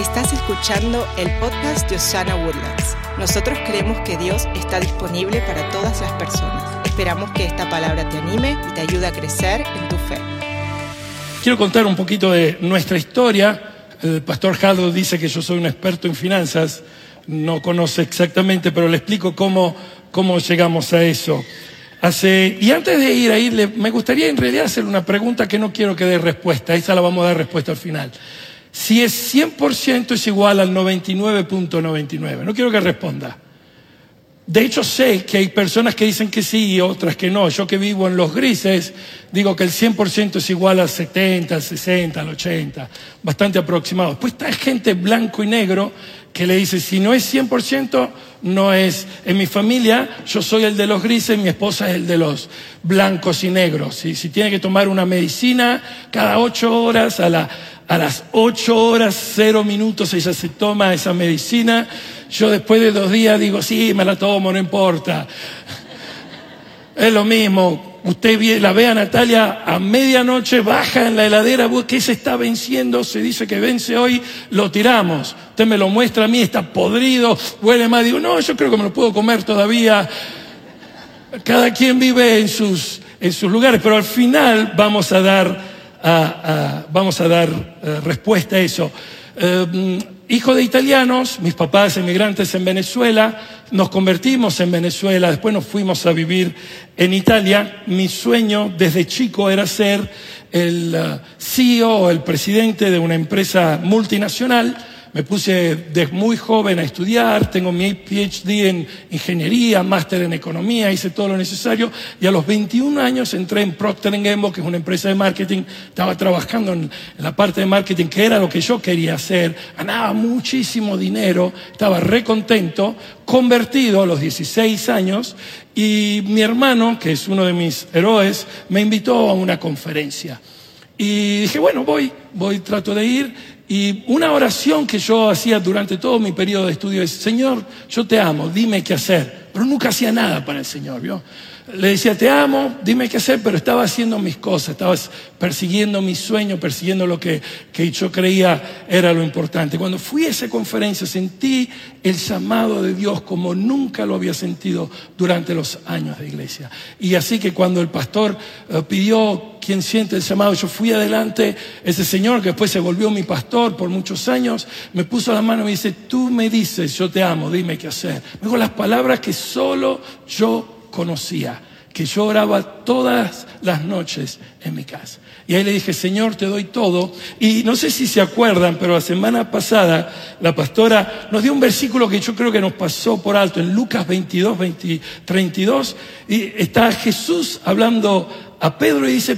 Estás escuchando el podcast de Osana Woodlands. Nosotros creemos que Dios está disponible para todas las personas. Esperamos que esta palabra te anime y te ayude a crecer en tu fe. Quiero contar un poquito de nuestra historia. El pastor Jaldo dice que yo soy un experto en finanzas. No conoce exactamente, pero le explico cómo, cómo llegamos a eso. Hace, y antes de ir ahí, me gustaría en realidad hacer una pregunta que no quiero que dé respuesta. Esa la vamos a dar respuesta al final. Si es 100% es igual al 99.99. No quiero que responda. De hecho, sé que hay personas que dicen que sí y otras que no. Yo que vivo en los grises, digo que el 100% es igual al 70, al 60, al 80. Bastante aproximado. Después está gente blanco y negro que le dice, si no es 100%, no es. En mi familia, yo soy el de los grises, mi esposa es el de los blancos y negros. Si tiene que tomar una medicina cada ocho horas, a, a las ocho horas, cero minutos, ella se toma esa medicina. Yo después de dos días digo, sí, me la tomo, no importa. Es lo mismo. Usted la ve a Natalia a medianoche, baja en la heladera, ¿qué se está venciendo? Se dice que vence hoy, lo tiramos. Usted me lo muestra a mí, está podrido, huele mal. Digo, no, yo creo que me lo puedo comer todavía. Cada quien vive en sus, en sus lugares, pero al final vamos a dar, vamos a dar eh, respuesta a eso. Eh, hijo de italianos, mis papás emigrantes en Venezuela, nos convertimos en Venezuela, después nos fuimos a vivir en Italia. Mi sueño desde chico era ser el uh, CEO, el presidente de una empresa multinacional me puse desde muy joven a estudiar, tengo mi PhD en ingeniería, máster en economía, hice todo lo necesario y a los 21 años entré en Procter Gamble, que es una empresa de marketing, estaba trabajando en, la parte de marketing, que era lo que yo quería hacer, ganaba muchísimo dinero, estaba recontento, convertido a los 16 años y mi hermano, que es uno de mis héroes, me invitó a una conferencia. Y dije, bueno, voy, voy, trato de ir y una oración que yo hacía durante todo mi periodo de estudio es, Señor, yo te amo, dime qué hacer. Pero nunca hacía nada para el Señor, ¿vio? Le decía, te amo, dime qué hacer, pero estaba haciendo mis cosas, estaba persiguiendo mis sueños, persiguiendo lo que, que yo creía era lo importante. Cuando fui a esa conferencia sentí el llamado de Dios como nunca lo había sentido durante los años de iglesia. Y así que cuando el pastor eh, pidió quien siente el llamado, yo fui adelante, ese señor que después se volvió mi pastor por muchos años, me puso la mano y me dice, tú me dices, yo te amo, dime qué hacer. Me dijo las palabras que solo yo conocía, que yo oraba todas las noches en mi casa. Y ahí le dije, Señor, te doy todo. Y no sé si se acuerdan, pero la semana pasada la pastora nos dio un versículo que yo creo que nos pasó por alto en Lucas 22, 32. Y está Jesús hablando a Pedro y dice,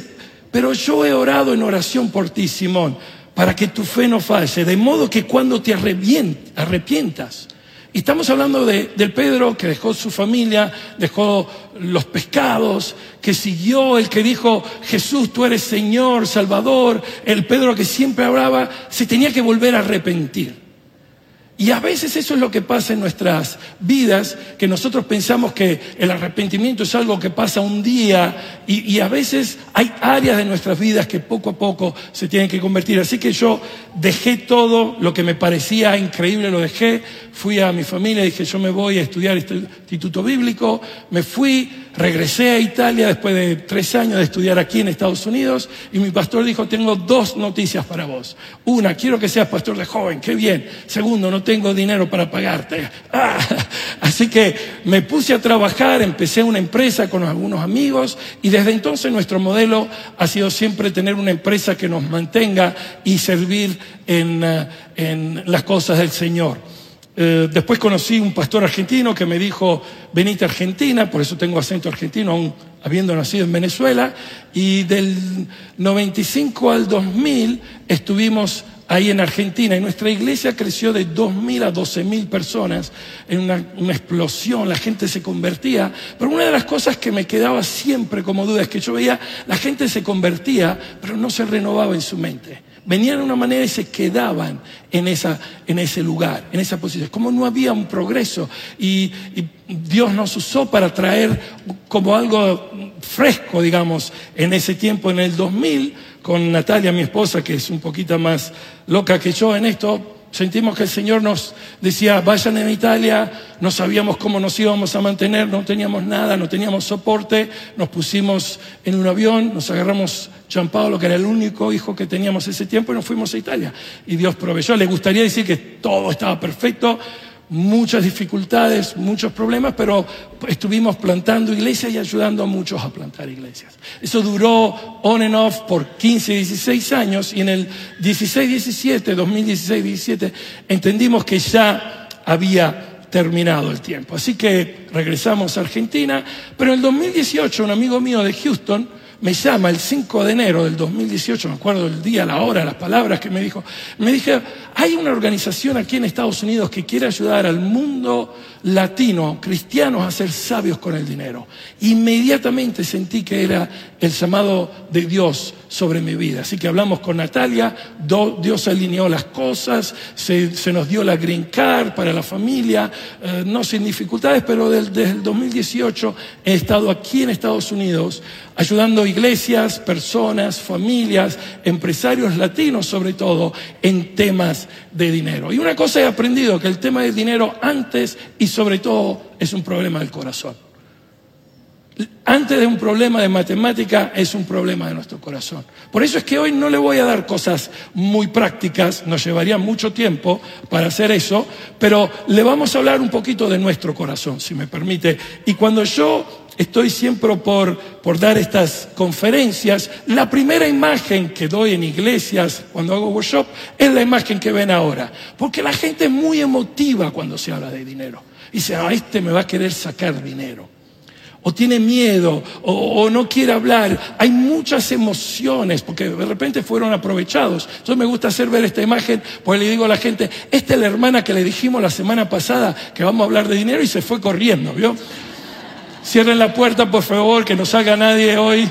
pero yo he orado en oración por ti, Simón, para que tu fe no falle, de modo que cuando te arrepientas, y estamos hablando de, del Pedro que dejó su familia, dejó los pescados, que siguió el que dijo, Jesús, tú eres Señor, Salvador. El Pedro que siempre hablaba, se tenía que volver a arrepentir. Y a veces eso es lo que pasa en nuestras vidas, que nosotros pensamos que el arrepentimiento es algo que pasa un día y, a veces hay áreas de nuestras vidas que poco a poco se tienen que convertir. Así que yo dejé todo lo que me parecía increíble, lo dejé, fui a mi familia, dije yo me voy a estudiar este instituto bíblico, me fui, regresé a Italia después de tres años de estudiar aquí en Estados Unidos y mi pastor dijo, tengo dos noticias para vos. Una, quiero que seas pastor de joven, qué bien. Segundo, no tengo dinero para pagarte. Ah, así que me puse a trabajar, empecé una empresa con algunos amigos y desde entonces nuestro modelo ha sido siempre tener una empresa que nos mantenga y servir en, eh, en las cosas del Señor. Eh, después conocí un pastor argentino que me dijo, venite a Argentina, por eso tengo acento argentino, aún habiendo nacido en Venezuela, y del 95 al 2000 estuvimos ahí en Argentina y nuestra iglesia creció de 2.000 a 12.000 personas en una, explosión, la gente se convertía, pero una de las cosas que me quedaba siempre como duda es que yo veía, la gente se convertía, pero no se renovaba en su mente. Venían de una manera y se quedaban en, esa, en ese lugar, en esa posición. Como no había un progreso y, y, Dios nos usó para traer como algo fresco, digamos, en ese tiempo, en el 2000, con Natalia, mi esposa, que es un poquito más loca que yo en esto, Sentimos que el Señor nos decía, vayan en Italia, no sabíamos cómo nos íbamos a mantener, no teníamos nada, no teníamos soporte, nos pusimos en un avión, nos agarramos Gianpaolo, que era el único hijo que teníamos ese tiempo, y nos fuimos a Italia. Y Dios proveyó. Le gustaría decir que todo estaba perfecto, muchas dificultades, muchos problemas, pero estuvimos plantando iglesias y ayudando a muchos a plantar iglesias. Eso duró on and off por 15, 16 años y en el 16, 17, 2016, 17, entendimos que ya había terminado el tiempo. Así que regresamos a Argentina, pero en el 2018 un amigo mío de Houston, me llama el 5 de enero del 2018, me acuerdo el día, la hora, las palabras que me dijo, me dije, hay una organización aquí en Estados Unidos que quiere ayudar al mundo latino, cristianos, a ser sabios con el dinero. Inmediatamente sentí que era el llamado de Dios sobre mi vida. Así que hablamos con Natalia, Dios alineó las cosas, se, nos dio la green card para la familia, eh, no sin dificultades, pero desde el 2018 he estado aquí en Estados Unidos ayudando iglesias, personas, familias, empresarios latinos sobre todo, en temas de dinero. Y una cosa he aprendido, que el tema del dinero antes y sobre todo es un problema del corazón. Antes de un problema de matemática es un problema de nuestro corazón. Por eso es que hoy no le voy a dar cosas muy prácticas, nos llevaría mucho tiempo para hacer eso, pero le vamos a hablar un poquito de nuestro corazón, si me permite. Y cuando yo estoy siempre por, por dar estas conferencias, la primera imagen que doy en iglesias cuando hago workshop es la imagen que ven ahora, porque la gente es muy emotiva cuando se habla de dinero. Dice, ah, este me va a querer sacar dinero o tiene miedo, o, no quiere hablar. Hay muchas emociones, porque de repente fueron aprovechados. Entonces me gusta hacer ver esta imagen, pues le digo a la gente, esta es la hermana que le dijimos la semana pasada que vamos a hablar de dinero y se fue corriendo, ¿vio? Cierren la puerta, por favor, que no salga nadie hoy.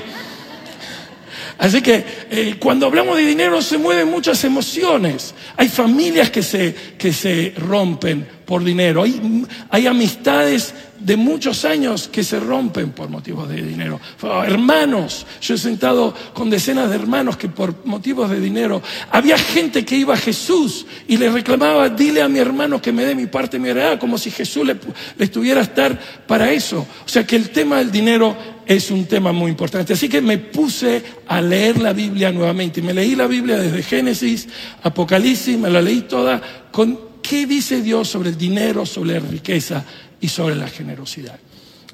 Así que eh, cuando hablamos de dinero se mueven muchas emociones. Hay familias que se, que se rompen por dinero. Hay, hay amistades de muchos años que se rompen por motivos de dinero. Hermanos, yo he sentado con decenas de hermanos que por motivos de dinero, había gente que iba a Jesús y le reclamaba, dile a mi hermano que me dé mi parte mi heredad, como si Jesús le, le estuviera a estar para eso. O sea que el tema del dinero es un tema muy importante. Así que me puse a leer la Biblia nuevamente. Y me leí la Biblia desde Génesis, Apocalipsis, me la leí toda con qué dice Dios sobre el dinero, sobre la riqueza y sobre la generosidad.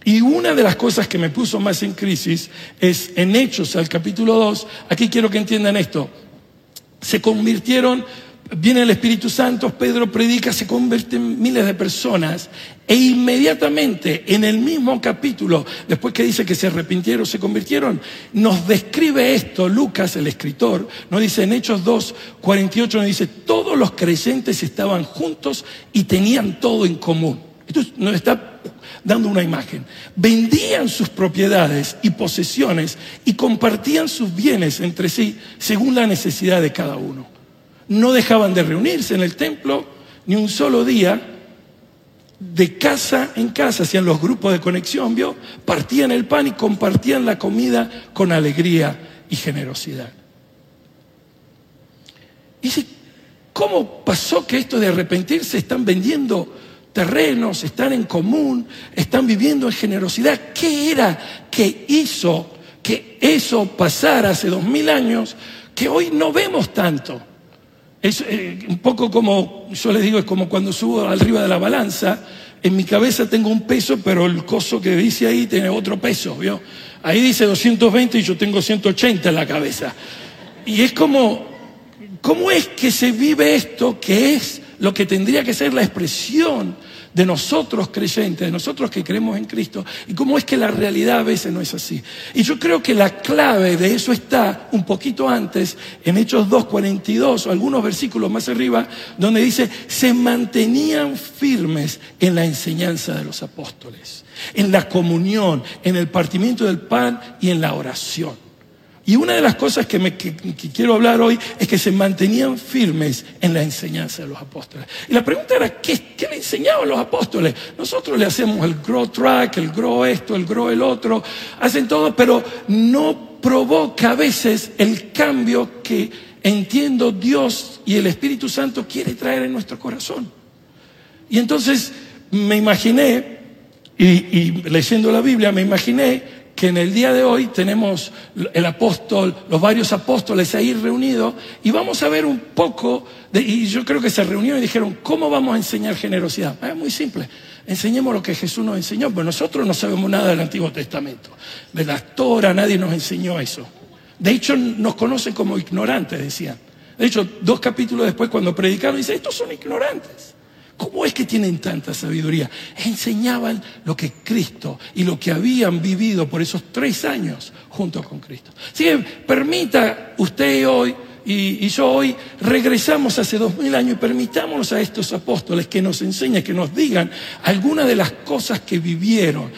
Y una de las cosas que me puso más en crisis es en Hechos, al capítulo 2, aquí quiero que entiendan esto, se convirtieron Viene el Espíritu Santo, Pedro predica, se convierten miles de personas e inmediatamente en el mismo capítulo, después que dice que se arrepintieron, se convirtieron, nos describe esto Lucas, el escritor, nos dice en Hechos 2, 48, nos dice, todos los creyentes estaban juntos y tenían todo en común. Esto nos está dando una imagen. Vendían sus propiedades y posesiones y compartían sus bienes entre sí según la necesidad de cada uno no dejaban de reunirse en el templo ni un solo día. De casa en casa hacían los grupos de conexión, ¿vio? Partían el pan y compartían la comida con alegría y generosidad. Y dice, ¿cómo pasó que esto de arrepentirse están vendiendo terrenos, están en común, están viviendo en generosidad? ¿Qué era que hizo que eso pasara hace dos mil años que hoy no vemos tanto? Es eh, un poco como, yo les digo, es como cuando subo arriba de la balanza, en mi cabeza tengo un peso, pero el coso que dice ahí tiene otro peso, ¿vio? Ahí dice 220 y yo tengo 180 en la cabeza. Y es como, ¿cómo es que se vive esto que es lo que tendría que ser la expresión de nosotros creyentes, de nosotros que creemos en Cristo, y cómo es que la realidad a veces no es así. Y yo creo que la clave de eso está un poquito antes, en Hechos 2.42 o algunos versículos más arriba, donde dice, se mantenían firmes en la enseñanza de los apóstoles, en la comunión, en el partimiento del pan y en la oración. Y una de las cosas que, quiero hablar hoy es que se mantenían firmes en la enseñanza de los apóstoles. Y la pregunta era, ¿qué, le enseñaban los apóstoles? Nosotros le hacemos el grow track, el grow esto, el grow el otro, hacen todo, pero no provoca a veces el cambio que entiendo Dios y el Espíritu Santo quiere traer en nuestro corazón. Y entonces me imaginé, y leyendo la Biblia, me imaginé que en el día de hoy tenemos el apóstol, los varios apóstoles ahí reunidos y vamos a ver un poco, de, y yo creo que se reunieron y dijeron, ¿cómo vamos a enseñar generosidad? Es muy simple, enseñemos lo que Jesús nos enseñó, pues nosotros no sabemos nada del Antiguo Testamento, de la Torah nadie nos enseñó eso. De hecho, nos conocen como ignorantes, decían. De hecho, dos capítulos después, cuando predicaron, dicen, estos son ignorantes. ¿Cómo es que tienen tanta sabiduría? Enseñaban lo que Cristo y lo que habían vivido por esos tres años junto con Cristo. Así que permita usted hoy y, yo hoy regresamos hace dos mil años y permitámonos a estos apóstoles que nos enseñen, que nos digan algunas de las cosas que vivieron.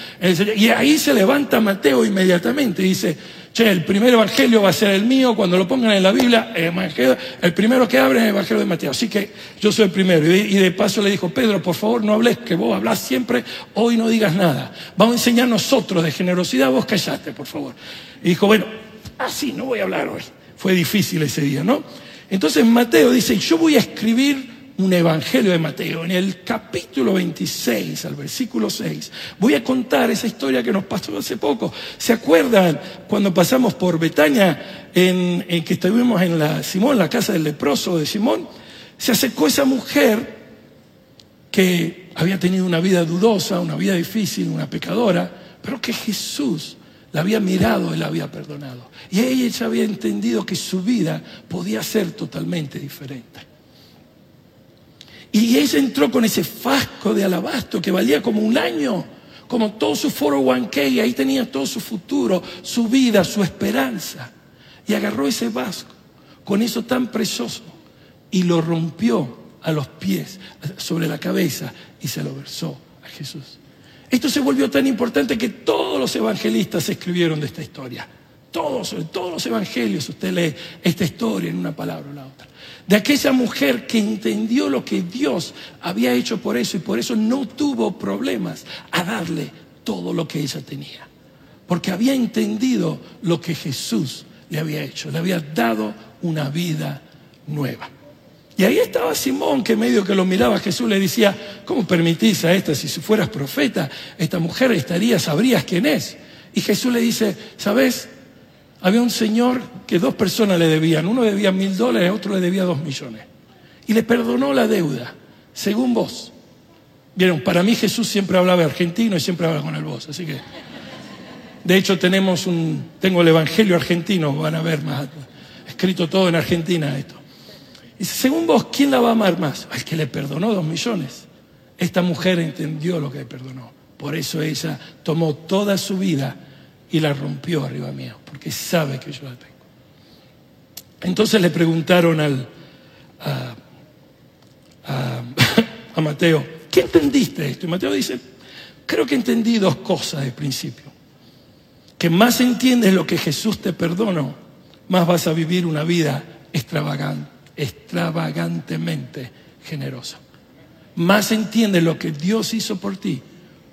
Y ahí se levanta Mateo inmediatamente y dice, che, el primer evangelio va a ser el mío, cuando lo pongan en la Biblia, el, el primero que abre es el evangelio de Mateo. Así que yo soy el primero. Y de, paso le dijo, Pedro, por favor no hables, que vos hablas siempre, hoy no digas nada. Vamos a enseñar nosotros de generosidad, vos callate, por favor. Y dijo, bueno, así no voy a hablar hoy. Fue difícil ese día, ¿no? Entonces Mateo dice, yo voy a escribir un evangelio de Mateo. En el capítulo 26, al versículo 6, voy a contar esa historia que nos pasó hace poco. ¿Se acuerdan cuando pasamos por Betania, en, que estuvimos en la Simón, la casa del leproso de Simón? Se acercó esa mujer que había tenido una vida dudosa, una vida difícil, una pecadora, pero que Jesús la había mirado y la había perdonado. Y ella había entendido que su vida podía ser totalmente diferente. Y ella entró con ese fasco de alabastro que valía como un año, como todo su 401k, y ahí tenía todo su futuro, su vida, su esperanza. Y agarró ese vasco con eso tan precioso y lo rompió a los pies, sobre la cabeza, y se lo versó a Jesús. Esto se volvió tan importante que todos los evangelistas escribieron de esta historia. Todos, todos los evangelios, usted lee esta historia en una palabra o la otra de aquella mujer que entendió lo que Dios había hecho por eso y por eso no tuvo problemas a darle todo lo que ella tenía. Porque había entendido lo que Jesús le había hecho, le había dado una vida nueva. Y ahí estaba Simón, que medio que lo miraba Jesús, le decía, ¿cómo permitís a esta, si fueras profeta, esta mujer estaría, sabrías quién es? Y Jesús le dice, ¿sabes? Había un señor que dos personas le debían. Uno debía mil dólares, otro le debía dos millones. Y le perdonó la deuda, según vos. Vieron, para mí Jesús siempre hablaba argentino y siempre habla con el vos. Así que, de hecho, tenemos un, tengo el Evangelio argentino, van a ver más, escrito todo en Argentina esto. Y según vos, ¿quién la va a amar más? El que le perdonó dos millones. Esta mujer entendió lo que le perdonó. Por eso ella tomó toda su vida y la rompió arriba mío, porque sabe que yo la tengo. Entonces le preguntaron al, a, a, Mateo, ¿qué entendiste esto? Y Mateo dice, creo que entendí dos cosas de principio. Que más entiendes lo que Jesús te perdonó, más vas a vivir una vida extravagante, extravagantemente generosa. Más entiendes lo que Dios hizo por ti,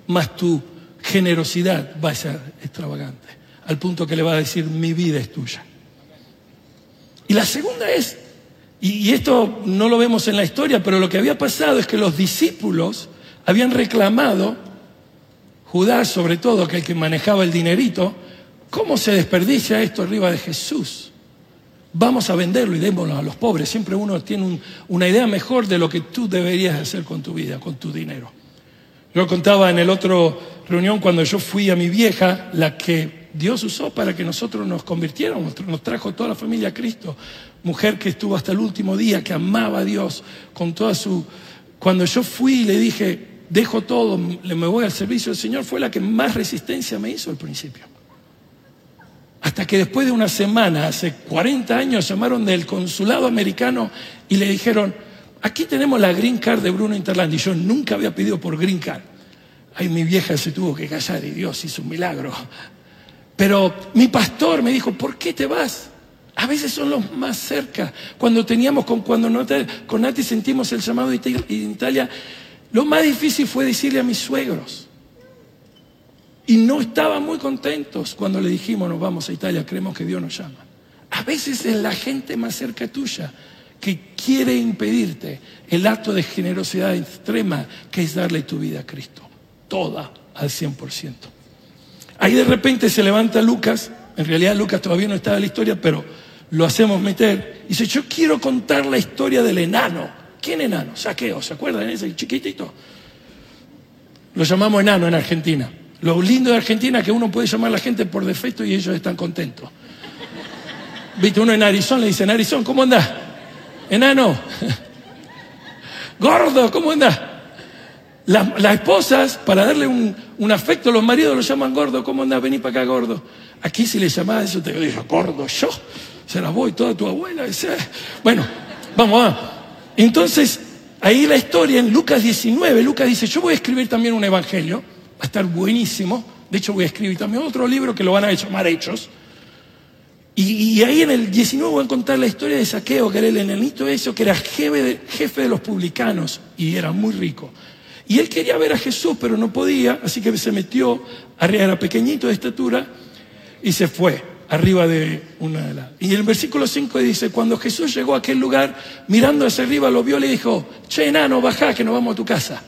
más tú generosidad va a ser extravagante, al punto que le va a decir, mi vida es tuya. Y la segunda es, y esto no lo vemos en la historia, pero lo que había pasado es que los discípulos habían reclamado, Judas sobre todo, que el que manejaba el dinerito, ¿cómo se desperdicia esto arriba de Jesús? Vamos a venderlo y démoslo a los pobres. Siempre uno tiene una idea mejor de lo que tú deberías hacer con tu vida, con tu dinero. Yo contaba en el otro reunión cuando yo fui a mi vieja, la que Dios usó para que nosotros nos convirtiéramos, nos trajo toda la familia a Cristo, mujer que estuvo hasta el último día, que amaba a Dios con toda su... Cuando yo fui y le dije, dejo todo, me voy al servicio del Señor, fue la que más resistencia me hizo al principio. Hasta que después de una semana, hace 40 años, llamaron del consulado americano y le dijeron, aquí tenemos la green card de Bruno Interland. Y yo nunca había pedido por green card. Ay, mi vieja se tuvo que callar y Dios hizo un milagro. Pero mi pastor me dijo, ¿por qué te vas? A veces son los más cerca. Cuando teníamos, con, cuando con Nati sentimos el llamado de Italia, lo más difícil fue decirle a mis suegros. Y no estaban muy contentos cuando le dijimos, nos vamos a Italia, creemos que Dios nos llama. A veces es la gente más cerca tuya que quiere impedirte el acto de generosidad extrema que es darle tu vida a Cristo, toda al 100%. Ahí de repente se levanta Lucas, en realidad Lucas todavía no estaba en la historia, pero lo hacemos meter, y dice, yo quiero contar la historia del enano. ¿Quién enano? Saqueo, ¿se acuerdan? Ese chiquitito. Lo llamamos enano en Argentina. Lo lindo de Argentina es que uno puede llamar a la gente por defecto y ellos están contentos. Viste, uno en Arizona le dice, Arizona, ¿cómo andás? Enano. Gordo, ¿cómo andás? Las, esposas, para darle un, afecto, los maridos lo llaman gordo. ¿Cómo andás? Vení para acá, gordo. Aquí si le llamás eso, te digo, gordo, yo. Se la voy toda tu abuela. Bueno, vamos a. Entonces, ahí la historia en Lucas 19, Lucas dice, yo voy a escribir también un evangelio, va a estar buenísimo. De hecho, voy a escribir también otro libro que lo van a llamar Hechos. Y, ahí en el 19 voy a contar la historia de Saqueo, que era el enanito eso, que era jefe de, jefe de los publicanos y era muy rico. Y él quería ver a Jesús, pero no podía, así que se metió, arriba era pequeñito de estatura, y se fue arriba de una de las... Y el versículo 5 dice, cuando Jesús llegó a aquel lugar, mirando hacia arriba, lo vio y le dijo, che, enano, baja, que nos vamos a tu casa.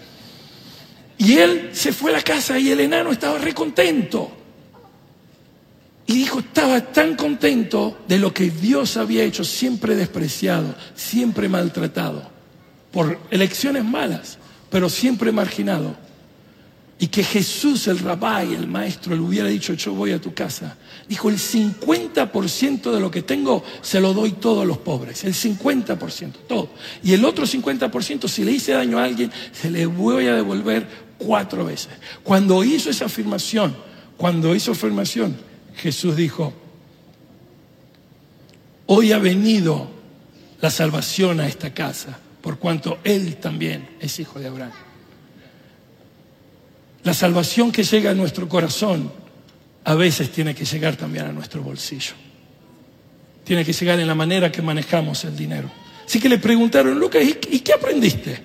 Y él se fue a la casa y el enano estaba recontento. Y dijo, estaba tan contento de lo que Dios había hecho, siempre despreciado, siempre maltratado, por elecciones malas, pero siempre marginado. Y que Jesús, el rabí, el maestro, le hubiera dicho, yo voy a tu casa. Dijo, el 50% de lo que tengo se lo doy todo a los pobres. El 50%, todo. Y el otro 50%, si le hice daño a alguien, se le voy a devolver cuatro veces. Cuando hizo esa afirmación, cuando hizo afirmación, Jesús dijo, hoy ha venido la salvación a esta casa, por cuanto Él también es hijo de Abraham. La salvación que llega a nuestro corazón a veces tiene que llegar también a nuestro bolsillo. Tiene que llegar en la manera que manejamos el dinero. Así que le preguntaron, Lucas, ¿y qué aprendiste?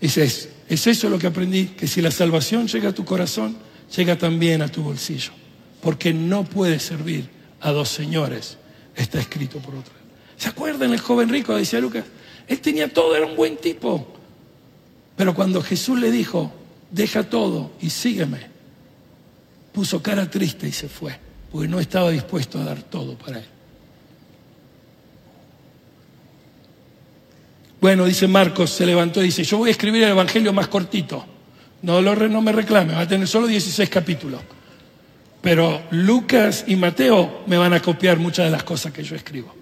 Dice, es, es eso lo que aprendí, que si la salvación llega a tu corazón, llega también a tu bolsillo porque no puede servir a dos señores, está escrito por otra. ¿Se acuerdan el joven rico? Decía Lucas, él tenía todo, era un buen tipo. Pero cuando Jesús le dijo, deja todo y sígueme, puso cara triste y se fue, porque no estaba dispuesto a dar todo para él. Bueno, dice Marcos, se levantó y dice, yo voy a escribir el Evangelio más cortito. No, lo, no me reclame, va a tener solo 16 capítulos. Pero Lucas y Mateo me van a copiar muchas de las cosas que yo escribo.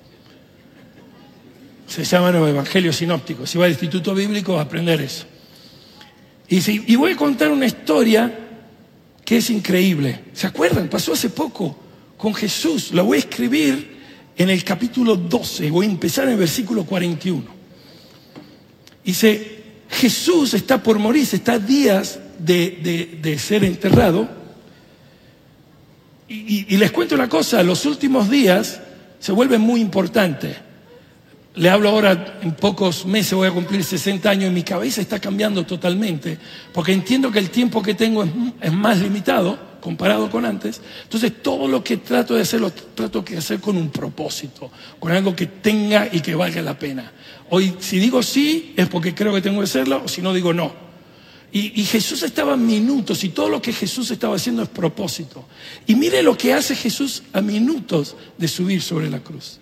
Se llaman los evangelios sinópticos. Si va al instituto bíblico va a aprender eso. Y, y voy a contar una historia que es increíble. ¿Se acuerdan? Pasó hace poco con Jesús. La voy a escribir en el capítulo 12. Voy a empezar en el versículo 41. Dice, Jesús está por morir, está días de, de ser enterrado y, les cuento una cosa, los últimos días se vuelven muy importantes. Le hablo ahora, en pocos meses voy a cumplir 60 años y mi cabeza está cambiando totalmente, porque entiendo que el tiempo que tengo es, más limitado comparado con antes. Entonces todo lo que trato de hacer lo trato de hacer con un propósito, con algo que tenga y que valga la pena. Hoy si digo sí es porque creo que tengo que hacerlo, o si no digo no. Y, Jesús estaba a minutos y todo lo que Jesús estaba haciendo es propósito. Y mire lo que hace Jesús a minutos de subir sobre la cruz.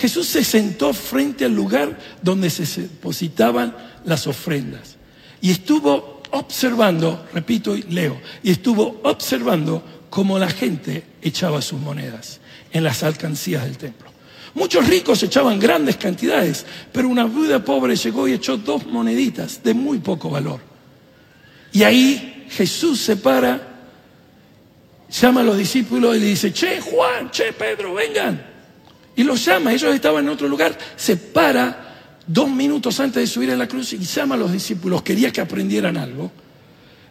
Jesús se sentó frente al lugar donde se depositaban las ofrendas. Y estuvo observando, repito y leo, y estuvo observando cómo la gente echaba sus monedas en las alcancías del templo. Muchos ricos echaban grandes cantidades, pero una viuda pobre llegó y echó dos moneditas de muy poco valor. Y ahí Jesús se para, llama a los discípulos y le dice, che Juan, che Pedro, vengan. Y los llama, ellos estaban en otro lugar, se para dos minutos antes de subir a la cruz y llama a los discípulos, quería que aprendieran algo.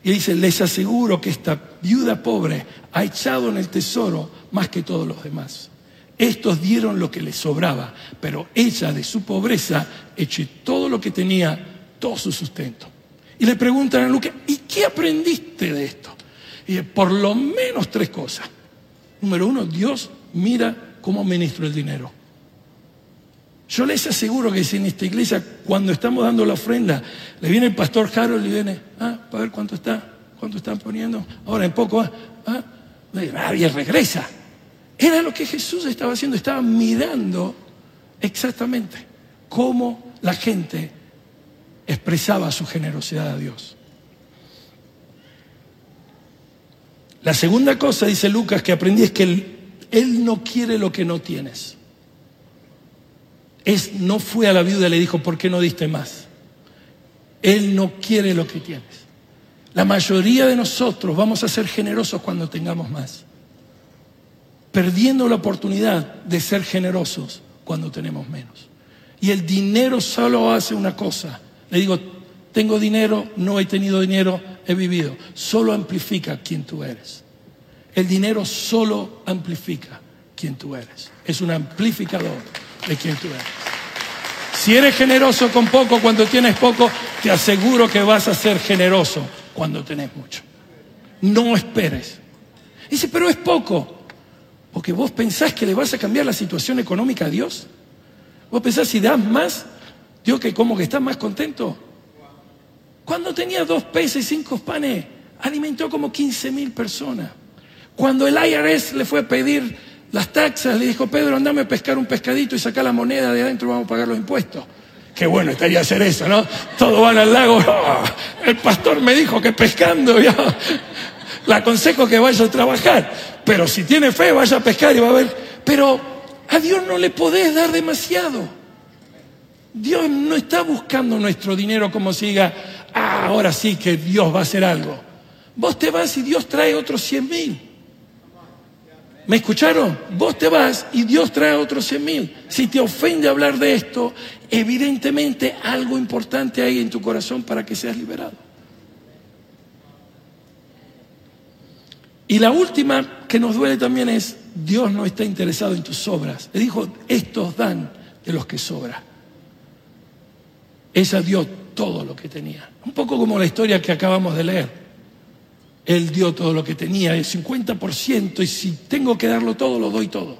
Y dice, les aseguro que esta viuda pobre ha echado en el tesoro más que todos los demás. Estos dieron lo que les sobraba, pero ella de su pobreza echó todo lo que tenía, todo su sustento. Y le preguntan a Lucas, ¿y qué aprendiste de esto? Y dice, por lo menos tres cosas. Número uno, Dios mira cómo ministro el dinero. Yo les aseguro que si en esta iglesia, cuando estamos dando la ofrenda, le viene el pastor Harold y viene, ah, para ver cuánto está, cuánto están poniendo, ahora en poco, ah, ah, regresa. Era lo que Jesús estaba haciendo, estaba mirando exactamente cómo la gente expresaba su generosidad a Dios. La segunda cosa, dice Lucas, que aprendí es que él, él no quiere lo que no tienes. Es, no fue a la viuda y le dijo, ¿por qué no diste más? Él no quiere lo que tienes. La mayoría de nosotros vamos a ser generosos cuando tengamos más, perdiendo la oportunidad de ser generosos cuando tenemos menos. Y el dinero solo hace una cosa. Le digo, tengo dinero, no he tenido dinero, he vivido. Solo amplifica quien tú eres. El dinero solo amplifica quien tú eres. Es un amplificador de quien tú eres. Si eres generoso con poco cuando tienes poco, te aseguro que vas a ser generoso cuando tenés mucho. No esperes. Dice, pero es poco. Porque vos pensás que le vas a cambiar la situación económica a Dios. Vos pensás si das más, Dios que como que estás más contento. Cuando tenía dos peces y cinco panes, alimentó como 15 mil personas. Cuando el IRS le fue a pedir las taxas, le dijo, Pedro, andame a pescar un pescadito y sacar la moneda de adentro, vamos a pagar los impuestos. Qué bueno estaría hacer eso, ¿no? Todos van al lago. el pastor me dijo que pescando, ya. Le aconsejo que vaya a trabajar. Pero si tiene fe, vaya a pescar y va a ver. Pero a Dios no le podés dar demasiado. Dios no está buscando nuestro dinero como si diga, ah, ahora sí que Dios va a hacer algo. Vos te vas y Dios trae otros cien mil. ¿Me escucharon? Vos te vas y Dios trae otros cien mil. Si te ofende hablar de esto, evidentemente algo importante hay en tu corazón para que seas liberado. Y la última que nos duele también es, Dios no está interesado en tus obras. Le dijo, estos dan de los que sobra. Ella dio todo lo que tenía. Un poco como la historia que acabamos de leer. Él dio todo lo que tenía, el 50%, y si tengo que darlo todo, lo doy todo.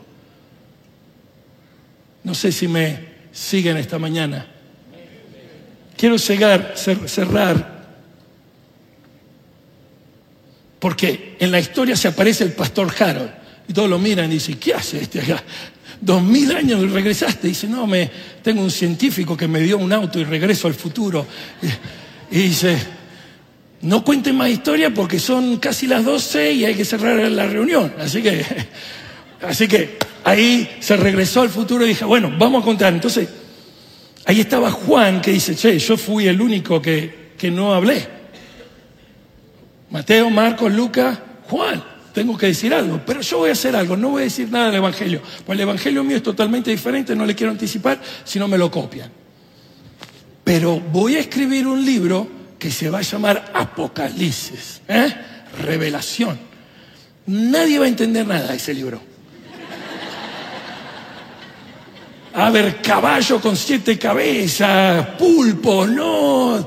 No sé si me siguen esta mañana. Quiero cerrar, porque en la historia se aparece el pastor Harold, y todos lo miran y dicen, ¿qué hace este acá? Dos mil años regresaste. Y dice, no, me, tengo un científico que me dio un auto y regreso al futuro. Y dice, no cuenten más historias porque son casi las 12 y hay que cerrar la reunión. Así que, así que ahí se regresó al futuro y dije, bueno, vamos a contar. Entonces, ahí estaba Juan que dice, che, yo fui el único que, que no hablé. Mateo, Marcos, Lucas, Juan, tengo que decir algo, pero yo voy a hacer algo, no voy a decir nada del Evangelio, pues el Evangelio mío es totalmente diferente, no le quiero anticipar, si no me lo copian. Pero voy a escribir un libro que se va a llamar Apocalipsis, ¿eh? revelación. Nadie va a entender nada de ese libro. A ver, caballo con siete cabezas, pulpo, no,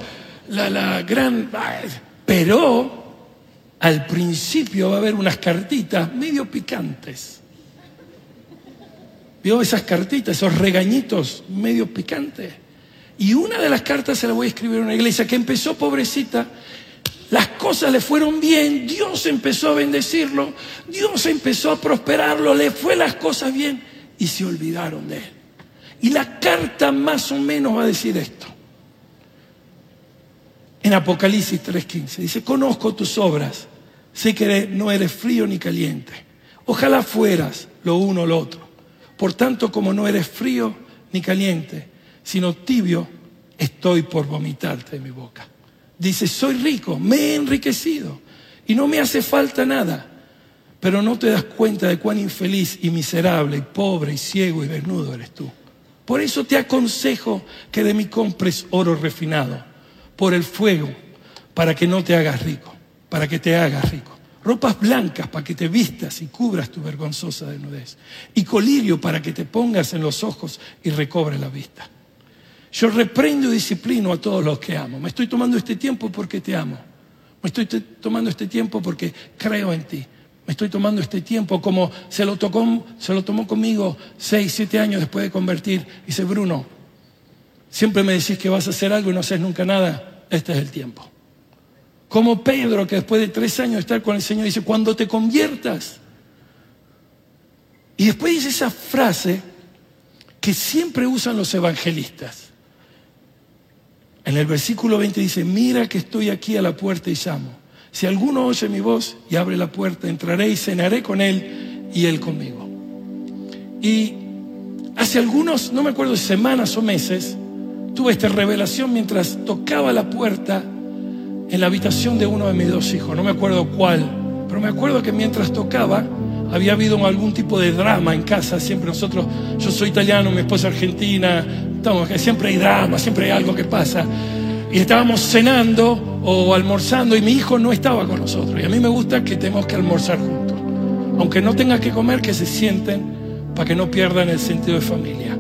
la, la gran... Pero al principio va a haber unas cartitas medio picantes. ¿Vio esas cartitas, esos regañitos medio picantes? Y una de las cartas se la voy a escribir a una iglesia que empezó pobrecita, las cosas le fueron bien, Dios empezó a bendecirlo, Dios empezó a prosperarlo, le fue las cosas bien y se olvidaron de él. Y la carta más o menos va a decir esto. En Apocalipsis 3:15 dice, conozco tus obras, sé que no eres frío ni caliente. Ojalá fueras lo uno o lo otro. Por tanto, como no eres frío ni caliente, sino tibio, estoy por vomitarte de mi boca. Dice, soy rico, me he enriquecido y no me hace falta nada, pero no te das cuenta de cuán infeliz y miserable y pobre y ciego y desnudo eres tú. Por eso te aconsejo que de mí compres oro refinado por el fuego, para que no te hagas rico, para que te hagas rico. Ropas blancas para que te vistas y cubras tu vergonzosa desnudez. Y colirio para que te pongas en los ojos y recobres la vista. Yo reprendo y disciplino a todos los que amo. Me estoy tomando este tiempo porque te amo. Me estoy tomando este tiempo porque creo en ti. Me estoy tomando este tiempo como se lo, tocó, se lo tomó conmigo seis, siete años después de convertir. Dice, Bruno, siempre me decís que vas a hacer algo y no haces nunca nada. Este es el tiempo. Como Pedro, que después de tres años de estar con el Señor, dice, cuando te conviertas. Y después dice esa frase que siempre usan los evangelistas. En el versículo 20 dice, mira que estoy aquí a la puerta y llamo. Si alguno oye mi voz y abre la puerta, entraré y cenaré con él y él conmigo. Y hace algunos, no me acuerdo, semanas o meses, tuve esta revelación mientras tocaba la puerta en la habitación de uno de mis dos hijos, no me acuerdo cuál, pero me acuerdo que mientras tocaba había habido algún tipo de drama en casa, siempre nosotros, yo soy italiano, mi esposa argentina, estamos, siempre hay drama, siempre hay algo que pasa. Y estábamos cenando o almorzando y mi hijo no estaba con nosotros. Y a mí me gusta que tenemos que almorzar juntos. Aunque no tenga que comer, que se sienten para que no pierdan el sentido de familia.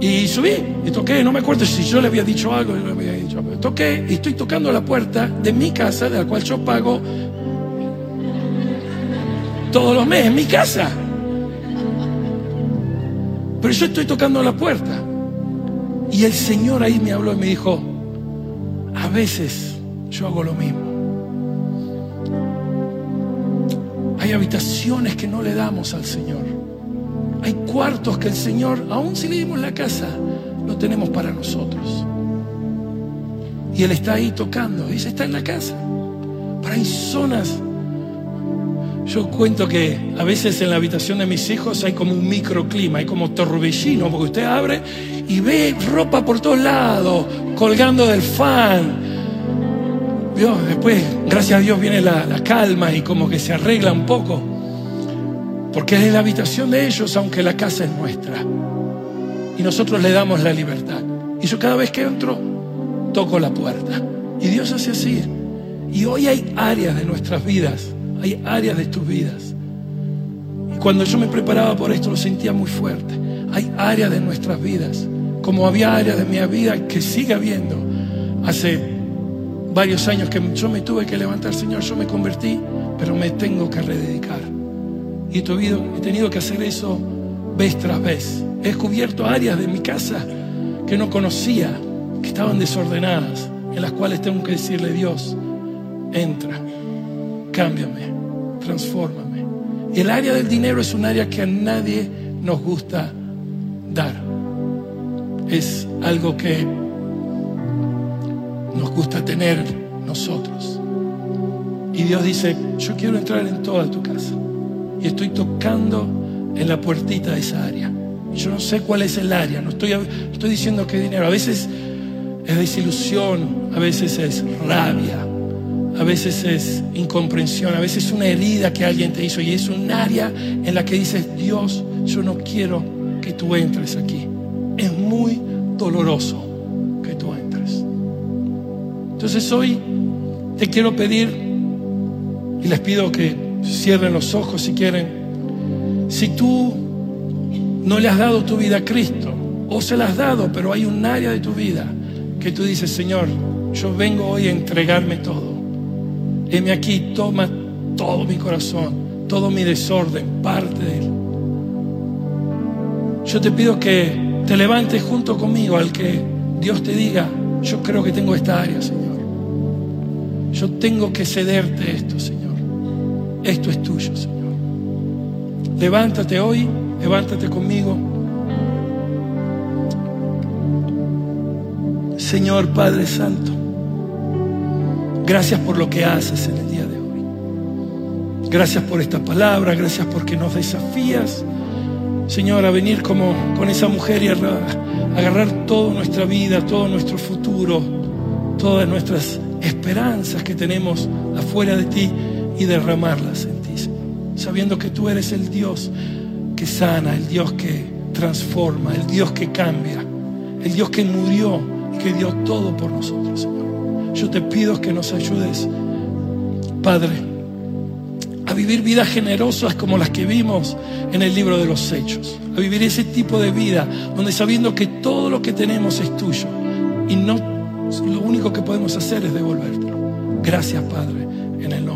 Y subí y toqué, no me acuerdo si yo le había dicho algo, yo le había dicho, toqué y estoy tocando la puerta de mi casa, de la cual yo pago todos los meses, mi casa. Pero yo estoy tocando la puerta. Y el Señor ahí me habló y me dijo, a veces yo hago lo mismo. Hay habitaciones que no le damos al Señor. Hay cuartos que el Señor, aún si le dimos la casa, lo tenemos para nosotros. Y Él está ahí tocando, dice, está en la casa. Pero hay zonas yo cuento que a veces en la habitación de mis hijos hay como un microclima, hay como torbellino, porque usted abre y ve ropa por todos lados, colgando del fan. Después, gracias a Dios, viene la, la calma y como que se arregla un poco. Porque es la habitación de ellos, aunque la casa es nuestra. Y nosotros le damos la libertad. Y yo cada vez que entro, toco la puerta. Y Dios hace así. Y hoy hay áreas de nuestras vidas hay áreas de tus vidas. Y cuando yo me preparaba por esto lo sentía muy fuerte. Hay áreas de nuestras vidas, como había áreas de mi vida que sigue habiendo. Hace varios años que yo me tuve que levantar, Señor, yo me convertí, pero me tengo que rededicar. Y he tenido que hacer eso vez tras vez. He descubierto áreas de mi casa que no conocía, que estaban desordenadas, en las cuales tengo que decirle, Dios, entra cámbiame, transfórmame. El área del dinero es un área que a nadie nos gusta dar. Es algo que nos gusta tener nosotros. Y Dios dice, yo quiero entrar en toda tu casa. Y estoy tocando en la puertita de esa área. Yo no sé cuál es el área, no estoy, estoy diciendo que dinero. A veces es desilusión, a veces es rabia, a veces es incomprensión, a veces es una herida que alguien te hizo y es un área en la que dices, Dios, yo no quiero que tú entres aquí. Es muy doloroso que tú entres. Entonces hoy te quiero pedir y les pido que cierren los ojos si quieren. Si tú no le has dado tu vida a Cristo o se la has dado, pero hay un área de tu vida que tú dices, Señor, yo vengo hoy a entregarme todo. Heme aquí, toma todo mi corazón, todo mi desorden, parte de él. Yo te pido que te levantes junto conmigo al que Dios te diga, yo creo que tengo esta área, Señor. Yo tengo que cederte esto, Señor. Esto es tuyo, Señor. Levántate hoy, levántate conmigo. Señor Padre Santo. Gracias por lo que haces en el día de hoy. Gracias por esta palabra, gracias porque nos desafías, Señor, a venir como con esa mujer y a agarrar toda nuestra vida, todo nuestro futuro, todas nuestras esperanzas que tenemos afuera de ti y derramarlas en ti, sabiendo que tú eres el Dios que sana, el Dios que transforma, el Dios que cambia, el Dios que murió y que dio todo por nosotros. Yo te pido que nos ayudes, Padre, a vivir vidas generosas como las que vimos en el libro de los Hechos. A vivir ese tipo de vida donde sabiendo que todo lo que tenemos es tuyo y no lo único que podemos hacer es devolvértelo. Gracias, Padre, en el nombre